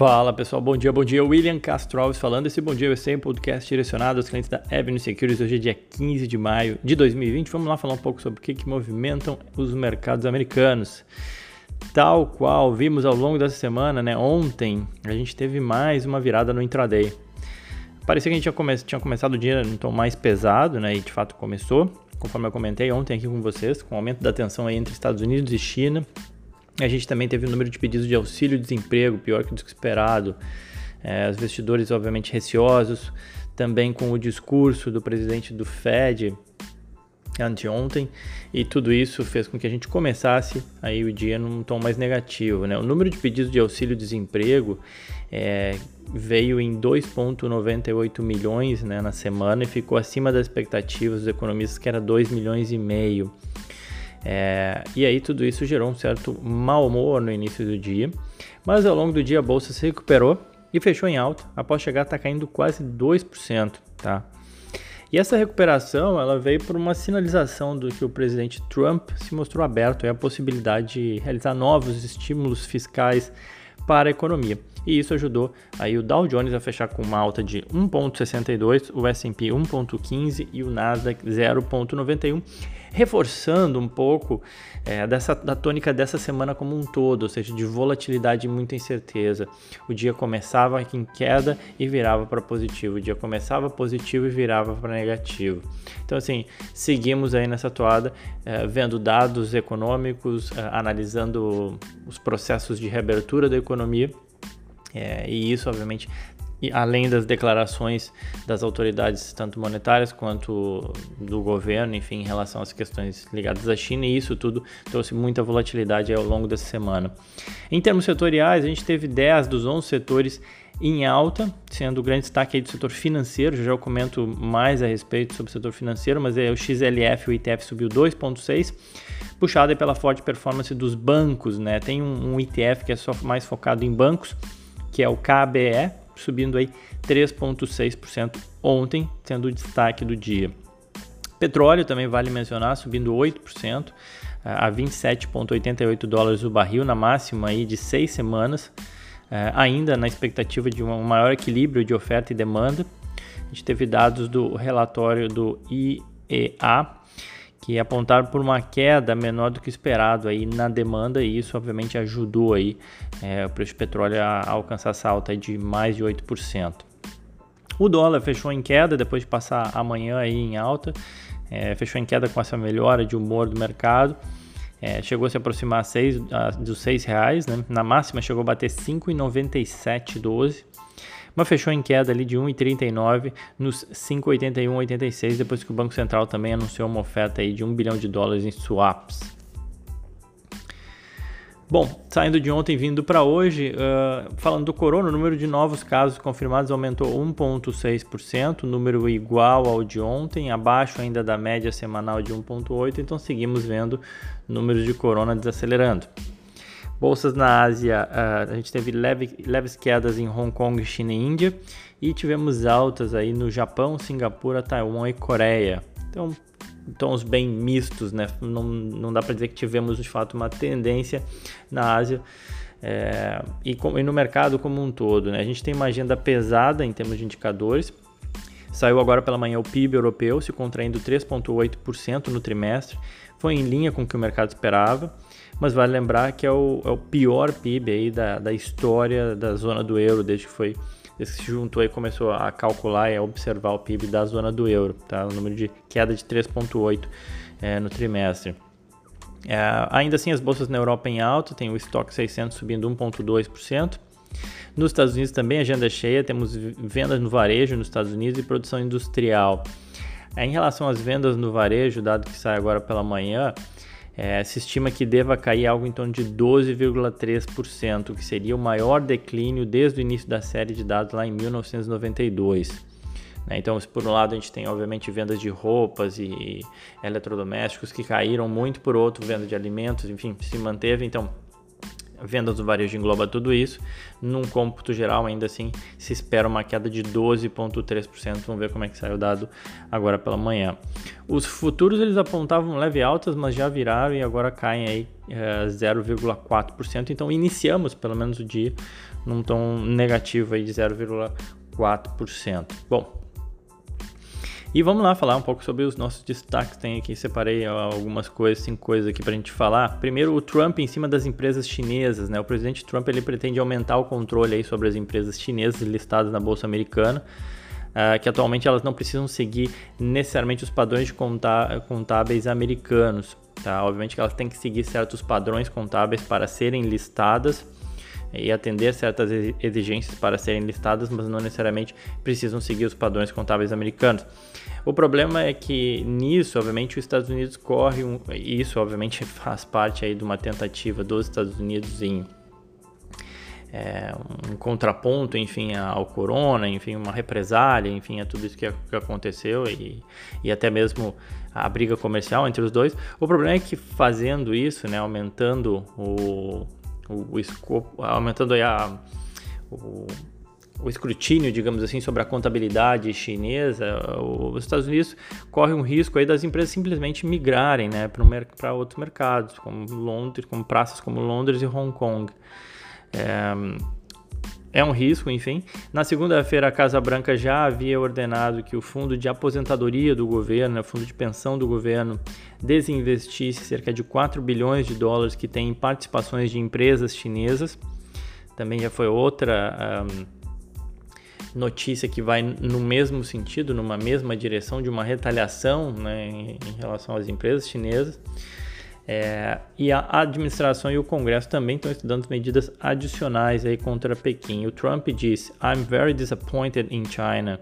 Fala pessoal, bom dia, bom dia. William Castro Alves falando. Esse Bom Dia USA, um podcast direcionado aos clientes da Avenue Securities. Hoje é dia 15 de maio de 2020. Vamos lá falar um pouco sobre o que, que movimentam os mercados americanos. Tal qual vimos ao longo dessa semana, né? Ontem a gente teve mais uma virada no intraday. Parecia que a gente tinha, come tinha começado o dia num tom mais pesado, né? E de fato começou, conforme eu comentei ontem aqui com vocês, com o aumento da tensão entre Estados Unidos e China a gente também teve um número de pedidos de auxílio-desemprego pior que o esperado. É, os investidores, obviamente, receosos, também com o discurso do presidente do Fed anteontem, e tudo isso fez com que a gente começasse aí o dia num tom mais negativo. Né? O número de pedidos de auxílio-desemprego é, veio em 2,98 milhões né, na semana e ficou acima das expectativas dos economistas, que era 2 milhões e meio. É, e aí tudo isso gerou um certo mau humor no início do dia, mas ao longo do dia a bolsa se recuperou e fechou em alta, após chegar a estar tá caindo quase 2%, tá? E essa recuperação ela veio por uma sinalização do que o presidente Trump se mostrou aberto à possibilidade de realizar novos estímulos fiscais para a economia. E isso ajudou aí o Dow Jones a fechar com uma alta de 1.62, o S&P 1.15 e o Nasdaq 0.91 reforçando um pouco é, dessa, da tônica dessa semana como um todo, ou seja, de volatilidade e muita incerteza. O dia começava em queda e virava para positivo, o dia começava positivo e virava para negativo. Então, assim, seguimos aí nessa toada, é, vendo dados econômicos, é, analisando os processos de reabertura da economia. É, e isso, obviamente, além das declarações das autoridades, tanto monetárias quanto do governo, enfim, em relação às questões ligadas à China, e isso tudo trouxe muita volatilidade ao longo dessa semana. Em termos setoriais, a gente teve 10 dos 11 setores em alta, sendo o grande destaque aí do setor financeiro, já, eu comento mais a respeito sobre o setor financeiro, mas é o XLF, o ITF subiu 2,6%, puxado pela forte performance dos bancos, né? Tem um, um ITF que é só mais focado em bancos, que é o KBE, subindo aí 3,6% ontem, sendo o destaque do dia. Petróleo também vale mencionar, subindo 8% a 27,88 dólares o barril, na máxima aí de seis semanas, eh, ainda na expectativa de um maior equilíbrio de oferta e demanda. A gente teve dados do relatório do IEA, que apontaram por uma queda menor do que esperado aí na demanda e isso obviamente ajudou aí é, o preço do petróleo a, alcançar essa alta de mais de 8%. O dólar fechou em queda depois de passar amanhã aí em alta, é, fechou em queda com essa melhora de humor do mercado, é, chegou a se aproximar seis, a, dos 6 reais, né? na máxima chegou a bater 5,9712 mas fechou em queda ali de 1,39 nos 5,81,86 depois que o Banco Central também anunciou uma oferta aí de 1 bilhão de dólares em swaps. Bom, saindo de ontem vindo para hoje, uh, falando do corona, o número de novos casos confirmados aumentou 1,6%, número igual ao de ontem, abaixo ainda da média semanal de 1,8%, então seguimos vendo números de corona desacelerando. Bolsas na Ásia, uh, a gente teve leve, leves quedas em Hong Kong, China e Índia. E tivemos altas aí no Japão, Singapura, Taiwan e Coreia. Então, tons bem mistos, né? Não, não dá para dizer que tivemos de fato uma tendência na Ásia é, e, com, e, no mercado como um todo. Né? A gente tem uma agenda pesada em termos de indicadores. Saiu agora pela manhã o PIB europeu se contraindo 3,8% no trimestre, foi em linha com o que o mercado esperava mas vale lembrar que é o, é o pior PIB aí da, da história da zona do euro, desde que foi desde que se juntou e começou a calcular e a observar o PIB da zona do euro, tá? o número de queda de 3,8 é, no trimestre. É, ainda assim, as bolsas na Europa em alta, tem o estoque 600 subindo 1,2%. Nos Estados Unidos também agenda cheia, temos vendas no varejo nos Estados Unidos e produção industrial. É, em relação às vendas no varejo, dado que sai agora pela manhã, é, se estima que deva cair algo em torno de 12,3%, que seria o maior declínio desde o início da série de dados lá em 1992. Né? Então, por um lado, a gente tem obviamente vendas de roupas e eletrodomésticos que caíram muito, por outro, venda de alimentos, enfim, se manteve. Então, vendas do varejo engloba tudo isso. Num cômputo geral, ainda assim, se espera uma queda de 12,3%. Vamos ver como é que sai o dado agora pela manhã. Os futuros eles apontavam leve altas, mas já viraram e agora caem aí é, 0,4%. Então iniciamos pelo menos o dia num tom negativo aí de 0,4%. Bom, e vamos lá falar um pouco sobre os nossos destaques. Tem aqui, separei algumas coisas, cinco coisas aqui para a gente falar. Primeiro, o Trump em cima das empresas chinesas. Né? O presidente Trump ele pretende aumentar o controle aí sobre as empresas chinesas listadas na Bolsa Americana. Uh, que atualmente elas não precisam seguir necessariamente os padrões de contábeis americanos. Tá? Obviamente que elas têm que seguir certos padrões contábeis para serem listadas e atender certas exigências para serem listadas, mas não necessariamente precisam seguir os padrões contábeis americanos. O problema é que nisso, obviamente, os Estados Unidos corre um, isso, obviamente, faz parte aí de uma tentativa dos Estados Unidos em é, um contraponto, enfim, ao corona, enfim, uma represália, enfim, a tudo isso que, que aconteceu e, e até mesmo a briga comercial entre os dois. O problema é que fazendo isso, né, aumentando o, o, escopo, aumentando a, o, o escrutínio, digamos assim, sobre a contabilidade chinesa, os Estados Unidos correm um risco aí das empresas simplesmente migrarem né, para outros mercados, como Londres, como praças como Londres e Hong Kong. É, é um risco, enfim. Na segunda-feira, a Casa Branca já havia ordenado que o fundo de aposentadoria do governo, o fundo de pensão do governo, desinvestisse cerca de 4 bilhões de dólares que tem participações de empresas chinesas. Também já foi outra um, notícia que vai no mesmo sentido, numa mesma direção de uma retaliação né, em, em relação às empresas chinesas. É, e a administração e o Congresso também estão estudando medidas adicionais aí contra Pequim. O Trump disse: I'm very disappointed in China.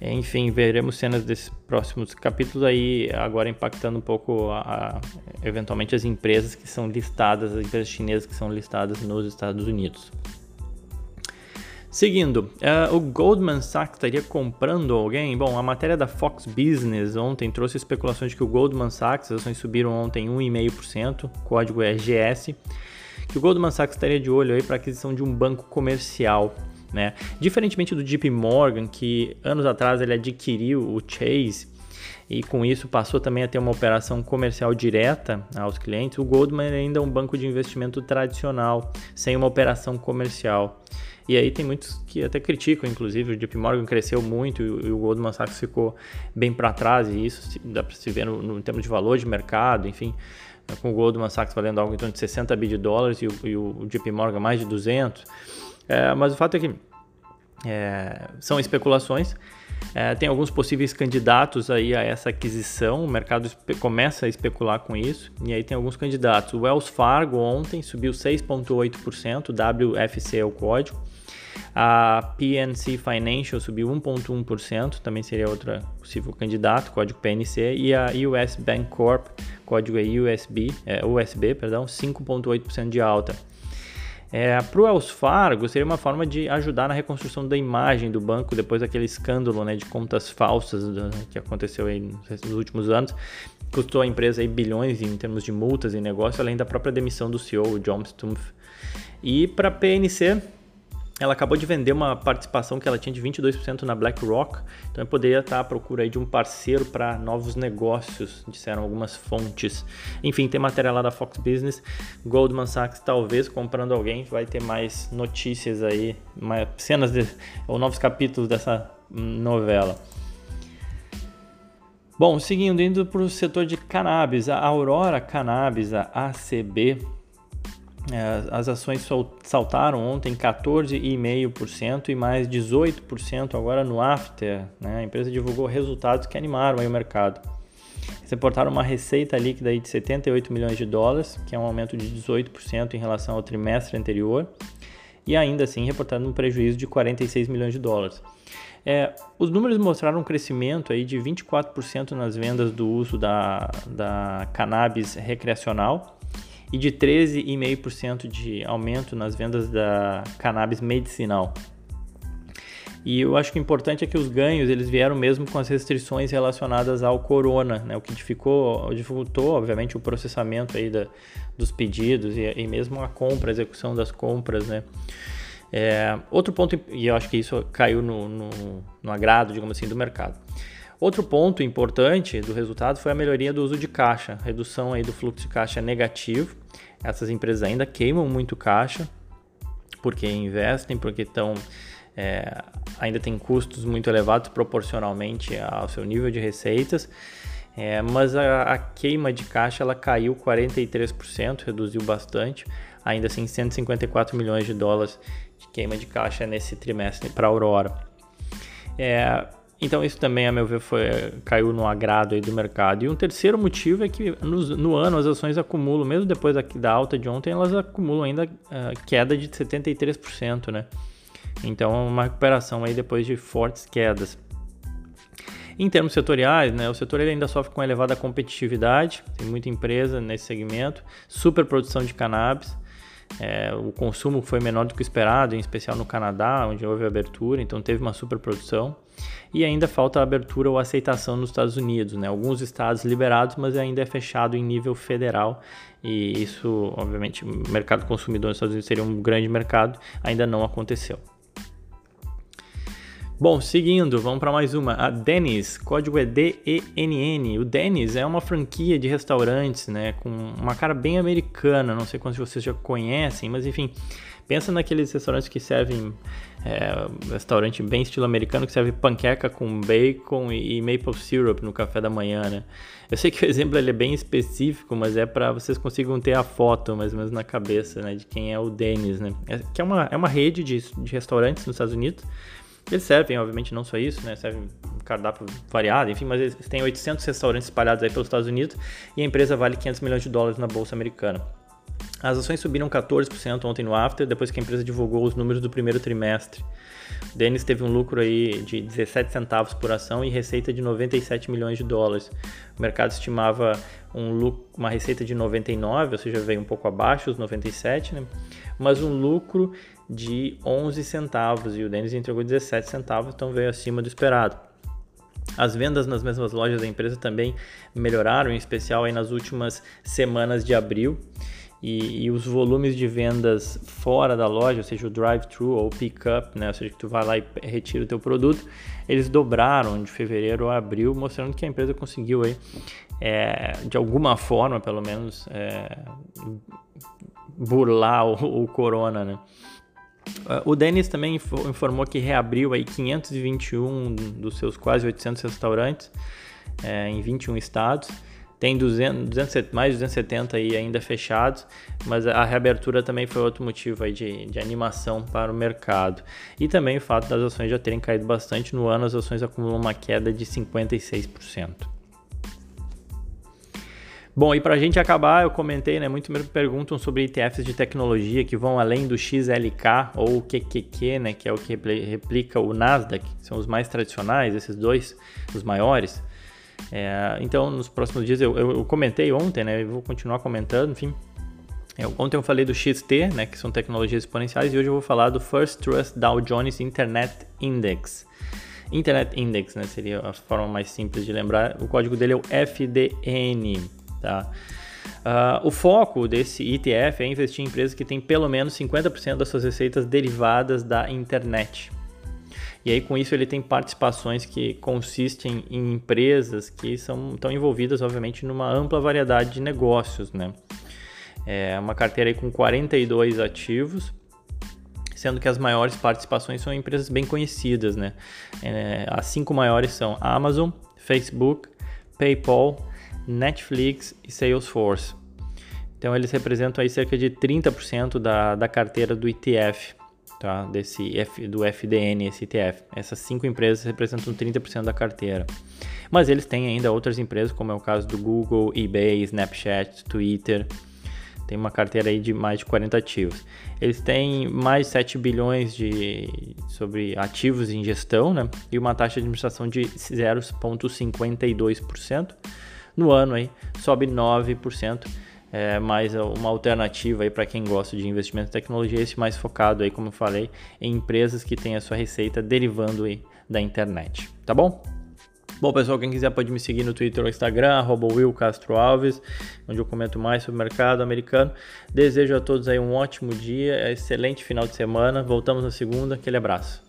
Enfim, veremos cenas desses próximos capítulos aí, agora impactando um pouco, a, a, eventualmente, as empresas que são listadas, as empresas chinesas que são listadas nos Estados Unidos. Seguindo, uh, o Goldman Sachs estaria comprando alguém? Bom, a matéria da Fox Business ontem trouxe especulações de que o Goldman Sachs, as ações subiram ontem 1,5%, código é GS, que o Goldman Sachs estaria de olho aí para aquisição de um banco comercial. Né? Diferentemente do JP Morgan, que anos atrás ele adquiriu o Chase e com isso passou também a ter uma operação comercial direta aos clientes, o Goldman ainda é um banco de investimento tradicional, sem uma operação comercial. E aí tem muitos que até criticam, inclusive, o JP Morgan cresceu muito e o Goldman Sachs ficou bem para trás, e isso dá para se ver no, no termos de valor de mercado, enfim, com o Goldman Sachs valendo algo em torno de 60 bi de dólares e o, e o JP Morgan mais de 200. É, mas o fato é que é, são especulações. É, tem alguns possíveis candidatos aí a essa aquisição, o mercado começa a especular com isso, e aí tem alguns candidatos. O Wells Fargo ontem subiu 6,8%, WFC é o código. A PNC Financial subiu 1,1%, também seria outra possível candidato, código PNC. E a US Bank Corp, código é USB, é, USB, perdão, 5,8% de alta. É, para o Wells Fargo, seria uma forma de ajudar na reconstrução da imagem do banco depois daquele escândalo né, de contas falsas do, que aconteceu nos últimos anos. Custou a empresa aí bilhões em termos de multas e negócio, além da própria demissão do CEO, John Stumpf. E para a PNC, ela acabou de vender uma participação que ela tinha de 22% na BlackRock, então eu poderia estar à procura de um parceiro para novos negócios, disseram algumas fontes. Enfim, tem matéria lá da Fox Business, Goldman Sachs talvez comprando alguém, vai ter mais notícias aí, mais cenas de, ou novos capítulos dessa novela. Bom, seguindo, indo para o setor de cannabis, a Aurora Cannabis, a ACB, as ações saltaram ontem 14,5% e mais 18% agora no after. Né? A empresa divulgou resultados que animaram o mercado. Eles reportaram uma receita líquida de 78 milhões de dólares, que é um aumento de 18% em relação ao trimestre anterior, e ainda assim reportando um prejuízo de 46 milhões de dólares. É, os números mostraram um crescimento aí de 24% nas vendas do uso da, da cannabis recreacional, e de 13,5% de aumento nas vendas da cannabis medicinal. E eu acho que o importante é que os ganhos eles vieram mesmo com as restrições relacionadas ao corona, né? o que dificultou, dificultou obviamente, o processamento aí da, dos pedidos e, e, mesmo a compra, a execução das compras. Né? É, outro ponto, e eu acho que isso caiu no, no, no agrado, digamos assim, do mercado. Outro ponto importante do resultado foi a melhoria do uso de caixa, redução aí do fluxo de caixa negativo. Essas empresas ainda queimam muito caixa porque investem, porque estão é, ainda tem custos muito elevados proporcionalmente ao seu nível de receitas. É, mas a, a, queima de caixa ela caiu 43%, reduziu bastante, ainda assim 154 milhões de dólares de queima de caixa nesse trimestre para a Aurora. É, então isso também, a meu ver, foi, caiu no agrado do mercado. E um terceiro motivo é que no, no ano as ações acumulam, mesmo depois da, da alta de ontem, elas acumulam ainda uh, queda de 73%, né? Então uma recuperação aí depois de fortes quedas. Em termos setoriais, né, o setor ainda sofre com elevada competitividade, tem muita empresa nesse segmento, superprodução de cannabis, é, o consumo foi menor do que esperado, em especial no Canadá, onde houve abertura, então teve uma superprodução. E ainda falta abertura ou aceitação nos Estados Unidos, né? Alguns estados liberados, mas ainda é fechado em nível federal. E isso, obviamente, o mercado consumidor nos Estados Unidos seria um grande mercado, ainda não aconteceu. Bom, seguindo, vamos para mais uma. A Dennis, código é D-E-N-N. O Dennis é uma franquia de restaurantes, né, com uma cara bem americana. Não sei quantos vocês já conhecem, mas enfim, pensa naqueles restaurantes que servem é, restaurante bem estilo americano que serve panqueca com bacon e, e, maple syrup no café da manhã, né? Eu sei que o exemplo ele é bem específico, mas é para vocês consigam ter a foto mais ou menos na cabeça, né, de quem é o Dennis, né? É, que é uma, é uma rede de, de restaurantes nos Estados Unidos eles servem, obviamente, não só isso, né? Servem um cardápio variado, enfim, mas eles têm 800 restaurantes espalhados aí pelos Estados Unidos e a empresa vale 500 milhões de dólares na bolsa americana. As ações subiram 14% ontem no after, depois que a empresa divulgou os números do primeiro trimestre. Dennis teve um lucro aí de 17 centavos por ação e receita de 97 milhões de dólares. O mercado estimava um lucro, uma receita de 99, ou seja, veio um pouco abaixo dos 97, né? mas um lucro de 11 centavos e o Dennis entregou 17 centavos, então veio acima do esperado. As vendas nas mesmas lojas da empresa também melhoraram, em especial aí nas últimas semanas de abril. E, e, os volumes de vendas fora da loja, ou seja, o drive-thru ou pick-up, né, ou seja, que tu vai lá e retira o teu produto, eles dobraram de fevereiro a abril, mostrando que a empresa conseguiu aí, é, de alguma forma, pelo menos, é, burlar o, o corona, né? O Dennis também informou que reabriu aí 521 dos seus quase 800 restaurantes é, em 21 estados. Tem 200, 200, mais de 270 aí ainda fechados, mas a reabertura também foi outro motivo aí de, de animação para o mercado. E também o fato das ações já terem caído bastante no ano, as ações acumulam uma queda de 56%. Bom, e para a gente acabar, eu comentei, né? Muito me perguntam sobre ETFs de tecnologia que vão além do XLK ou o QQQ, né? Que é o que replica o Nasdaq, são os mais tradicionais, esses dois, os maiores. É, então, nos próximos dias, eu, eu, eu, comentei ontem, né? Eu vou continuar comentando, enfim. Eu, ontem eu falei do XT, né? Que são tecnologias exponenciais, e hoje eu vou falar do First Trust Dow Jones Internet Index. Internet Index, né? Seria a forma mais simples de lembrar. O código dele é o FDN. Tá? Uh, o foco desse ETF é investir em empresas que têm pelo menos 50% das suas receitas derivadas da internet. E aí, com isso, ele tem participações que consistem em empresas que são, estão envolvidas, obviamente, numa ampla variedade de negócios. Né? É uma carteira aí com 42 ativos, sendo que as maiores participações são empresas bem conhecidas. Né? É, as cinco maiores são Amazon, Facebook, PayPal, Netflix e Salesforce. Então eles representam aí cerca de 30% da, da carteira do ETF, tá? Desse F, do FDN, ETF. Essas cinco empresas representam 30% da carteira. Mas eles têm ainda outras empresas, como é o caso do Google, eBay, Snapchat, Twitter. Tem uma carteira aí de mais de 40 ativos. Eles têm mais de 7 bilhões de sobre ativos em gestão, né? E uma taxa de administração de 0,52% no ano aí sobe 9%. É mais uma alternativa aí para quem gosta de investimento em tecnologia, esse mais focado aí, como eu falei, em empresas que têm a sua receita derivando aí da internet, tá bom? Bom, pessoal, quem quiser pode me seguir no Twitter ou Instagram, Will Castro Alves, onde eu comento mais sobre o mercado americano. Desejo a todos aí um ótimo dia, excelente final de semana. Voltamos na segunda. Aquele abraço.